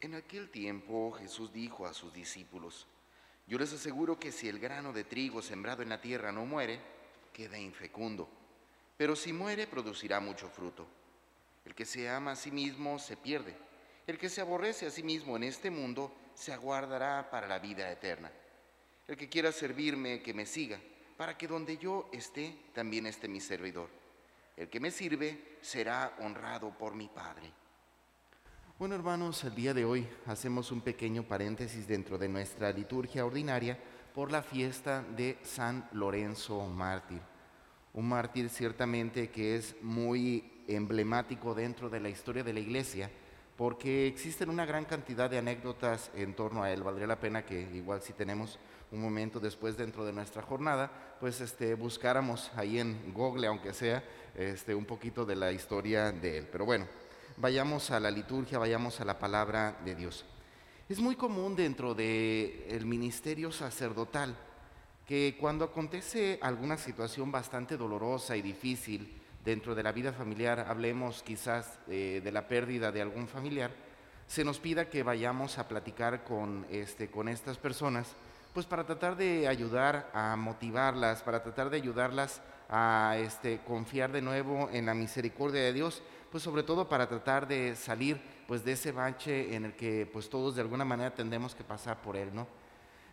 En aquel tiempo Jesús dijo a sus discípulos, yo les aseguro que si el grano de trigo sembrado en la tierra no muere, queda infecundo, pero si muere producirá mucho fruto. El que se ama a sí mismo se pierde, el que se aborrece a sí mismo en este mundo se aguardará para la vida eterna. El que quiera servirme, que me siga, para que donde yo esté, también esté mi servidor. El que me sirve será honrado por mi Padre. Bueno, hermanos, el día de hoy hacemos un pequeño paréntesis dentro de nuestra liturgia ordinaria por la fiesta de San Lorenzo Mártir. Un mártir ciertamente que es muy emblemático dentro de la historia de la iglesia, porque existen una gran cantidad de anécdotas en torno a él. Valdría la pena que igual si tenemos un momento después dentro de nuestra jornada, pues este, buscáramos ahí en Google, aunque sea, este, un poquito de la historia de él. Pero bueno, vayamos a la liturgia, vayamos a la palabra de Dios. Es muy común dentro del ministerio sacerdotal que cuando acontece alguna situación bastante dolorosa y difícil dentro de la vida familiar, hablemos quizás eh, de la pérdida de algún familiar, se nos pida que vayamos a platicar con, este, con estas personas, pues para tratar de ayudar a motivarlas, para tratar de ayudarlas a este, confiar de nuevo en la misericordia de Dios pues sobre todo para tratar de salir pues de ese bache en el que pues todos de alguna manera tendemos que pasar por él, ¿no?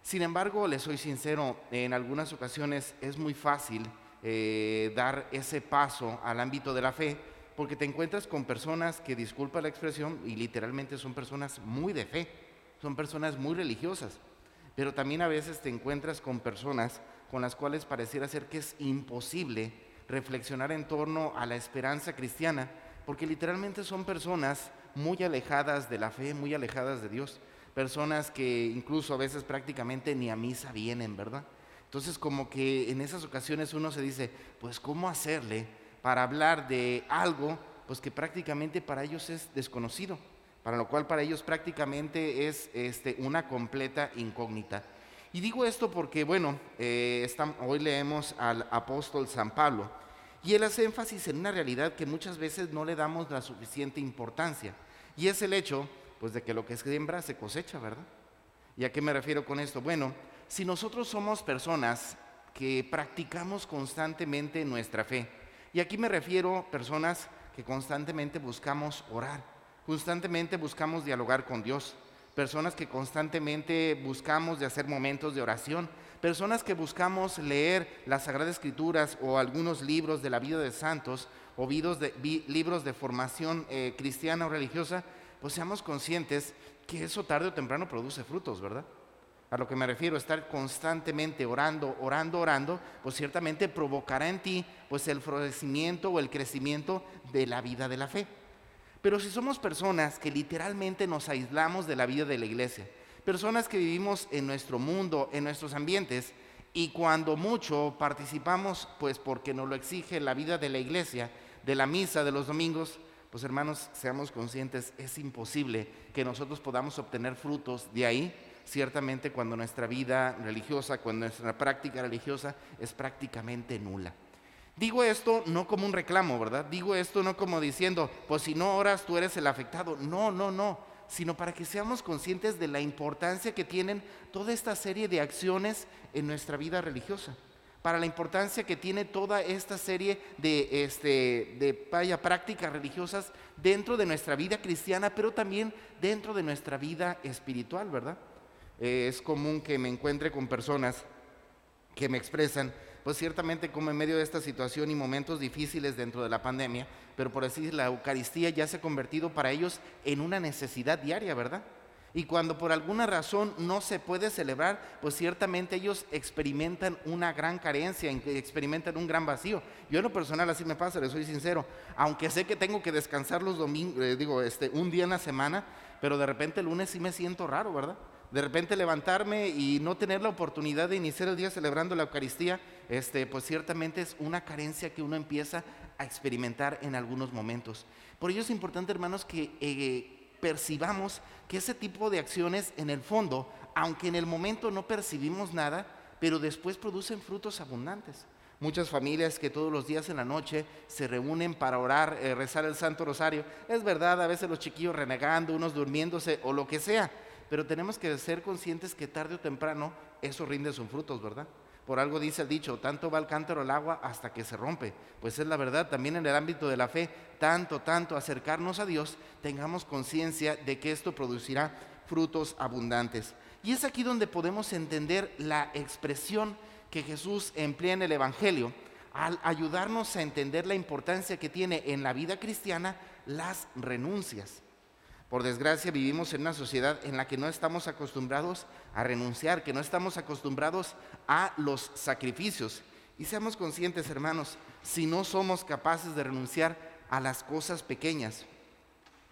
Sin embargo, les soy sincero, en algunas ocasiones es muy fácil eh, dar ese paso al ámbito de la fe, porque te encuentras con personas que, disculpa la expresión, y literalmente son personas muy de fe, son personas muy religiosas, pero también a veces te encuentras con personas con las cuales pareciera ser que es imposible reflexionar en torno a la esperanza cristiana, porque literalmente son personas muy alejadas de la fe, muy alejadas de Dios, personas que incluso a veces prácticamente ni a misa vienen, ¿verdad? Entonces como que en esas ocasiones uno se dice, pues ¿cómo hacerle para hablar de algo pues que prácticamente para ellos es desconocido, para lo cual para ellos prácticamente es este, una completa incógnita. Y digo esto porque, bueno, eh, hoy leemos al apóstol San Pablo, y él hace énfasis en una realidad que muchas veces no le damos la suficiente importancia. Y es el hecho, pues, de que lo que siembra se cosecha, ¿verdad? ¿Y a qué me refiero con esto? Bueno, si nosotros somos personas que practicamos constantemente nuestra fe, y aquí me refiero a personas que constantemente buscamos orar, constantemente buscamos dialogar con Dios, personas que constantemente buscamos de hacer momentos de oración, personas que buscamos leer las Sagradas Escrituras o algunos libros de la vida de santos o libros de formación eh, cristiana o religiosa, pues seamos conscientes que eso tarde o temprano produce frutos, ¿verdad? A lo que me refiero, estar constantemente orando, orando, orando, pues ciertamente provocará en ti pues el florecimiento o el crecimiento de la vida de la fe. Pero si somos personas que literalmente nos aislamos de la vida de la iglesia, personas que vivimos en nuestro mundo, en nuestros ambientes, y cuando mucho participamos, pues porque nos lo exige la vida de la iglesia, de la misa, de los domingos, pues hermanos, seamos conscientes, es imposible que nosotros podamos obtener frutos de ahí, ciertamente cuando nuestra vida religiosa, cuando nuestra práctica religiosa es prácticamente nula. Digo esto no como un reclamo, ¿verdad? Digo esto no como diciendo, pues si no oras tú eres el afectado. No, no, no sino para que seamos conscientes de la importancia que tienen toda esta serie de acciones en nuestra vida religiosa, para la importancia que tiene toda esta serie de, este, de prácticas religiosas dentro de nuestra vida cristiana, pero también dentro de nuestra vida espiritual, ¿verdad? Eh, es común que me encuentre con personas que me expresan, pues ciertamente como en medio de esta situación y momentos difíciles dentro de la pandemia, pero por decir, la Eucaristía ya se ha convertido para ellos en una necesidad diaria, ¿verdad? Y cuando por alguna razón no se puede celebrar, pues ciertamente ellos experimentan una gran carencia, experimentan un gran vacío. Yo en lo personal así me pasa, les soy sincero, aunque sé que tengo que descansar los domingos, eh, digo, este, un día en la semana, pero de repente el lunes sí me siento raro, ¿verdad? De repente levantarme y no tener la oportunidad de iniciar el día celebrando la Eucaristía, este, pues ciertamente es una carencia que uno empieza a experimentar en algunos momentos. Por ello es importante, hermanos, que eh, percibamos que ese tipo de acciones en el fondo, aunque en el momento no percibimos nada, pero después producen frutos abundantes. Muchas familias que todos los días en la noche se reúnen para orar, eh, rezar el Santo Rosario. Es verdad, a veces los chiquillos renegando, unos durmiéndose o lo que sea, pero tenemos que ser conscientes que tarde o temprano eso rinde sus frutos, ¿verdad? Por algo dice el dicho, tanto va el cántaro al agua hasta que se rompe. Pues es la verdad, también en el ámbito de la fe, tanto, tanto acercarnos a Dios, tengamos conciencia de que esto producirá frutos abundantes. Y es aquí donde podemos entender la expresión que Jesús emplea en el Evangelio al ayudarnos a entender la importancia que tiene en la vida cristiana las renuncias. Por desgracia vivimos en una sociedad en la que no estamos acostumbrados a renunciar, que no estamos acostumbrados a los sacrificios. Y seamos conscientes, hermanos, si no somos capaces de renunciar a las cosas pequeñas,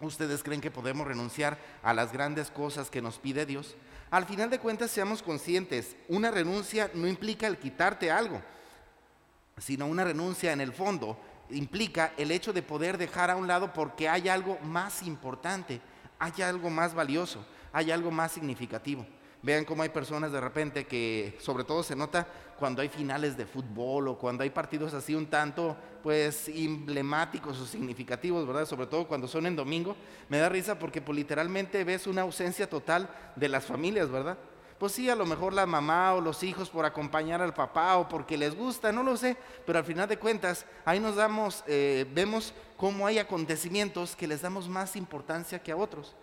¿ustedes creen que podemos renunciar a las grandes cosas que nos pide Dios? Al final de cuentas, seamos conscientes, una renuncia no implica el quitarte algo, sino una renuncia en el fondo implica el hecho de poder dejar a un lado porque hay algo más importante, hay algo más valioso, hay algo más significativo. Vean cómo hay personas de repente que sobre todo se nota cuando hay finales de fútbol o cuando hay partidos así un tanto pues emblemáticos o significativos, ¿verdad? Sobre todo cuando son en domingo. Me da risa porque pues, literalmente ves una ausencia total de las familias, ¿verdad? Pues sí, a lo mejor la mamá o los hijos por acompañar al papá o porque les gusta, no lo sé, pero al final de cuentas ahí nos damos, eh, vemos cómo hay acontecimientos que les damos más importancia que a otros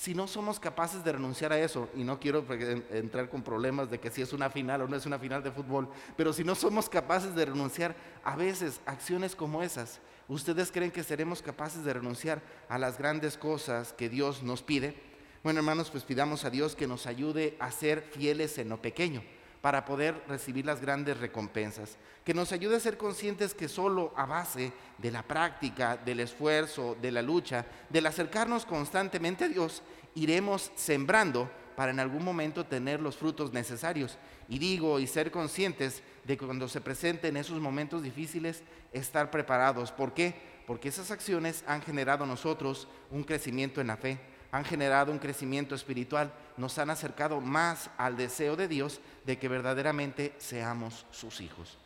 si no somos capaces de renunciar a eso, y no quiero entrar con problemas de que si es una final o no es una final de fútbol, pero si no somos capaces de renunciar a veces acciones como esas, ¿ustedes creen que seremos capaces de renunciar a las grandes cosas que Dios nos pide? Bueno, hermanos, pues pidamos a Dios que nos ayude a ser fieles en lo pequeño para poder recibir las grandes recompensas. Que nos ayude a ser conscientes que solo a base de la práctica, del esfuerzo, de la lucha, del acercarnos constantemente a Dios, iremos sembrando para en algún momento tener los frutos necesarios. Y digo, y ser conscientes de que cuando se presenten esos momentos difíciles, estar preparados. ¿Por qué? Porque esas acciones han generado en nosotros un crecimiento en la fe han generado un crecimiento espiritual, nos han acercado más al deseo de Dios de que verdaderamente seamos sus hijos.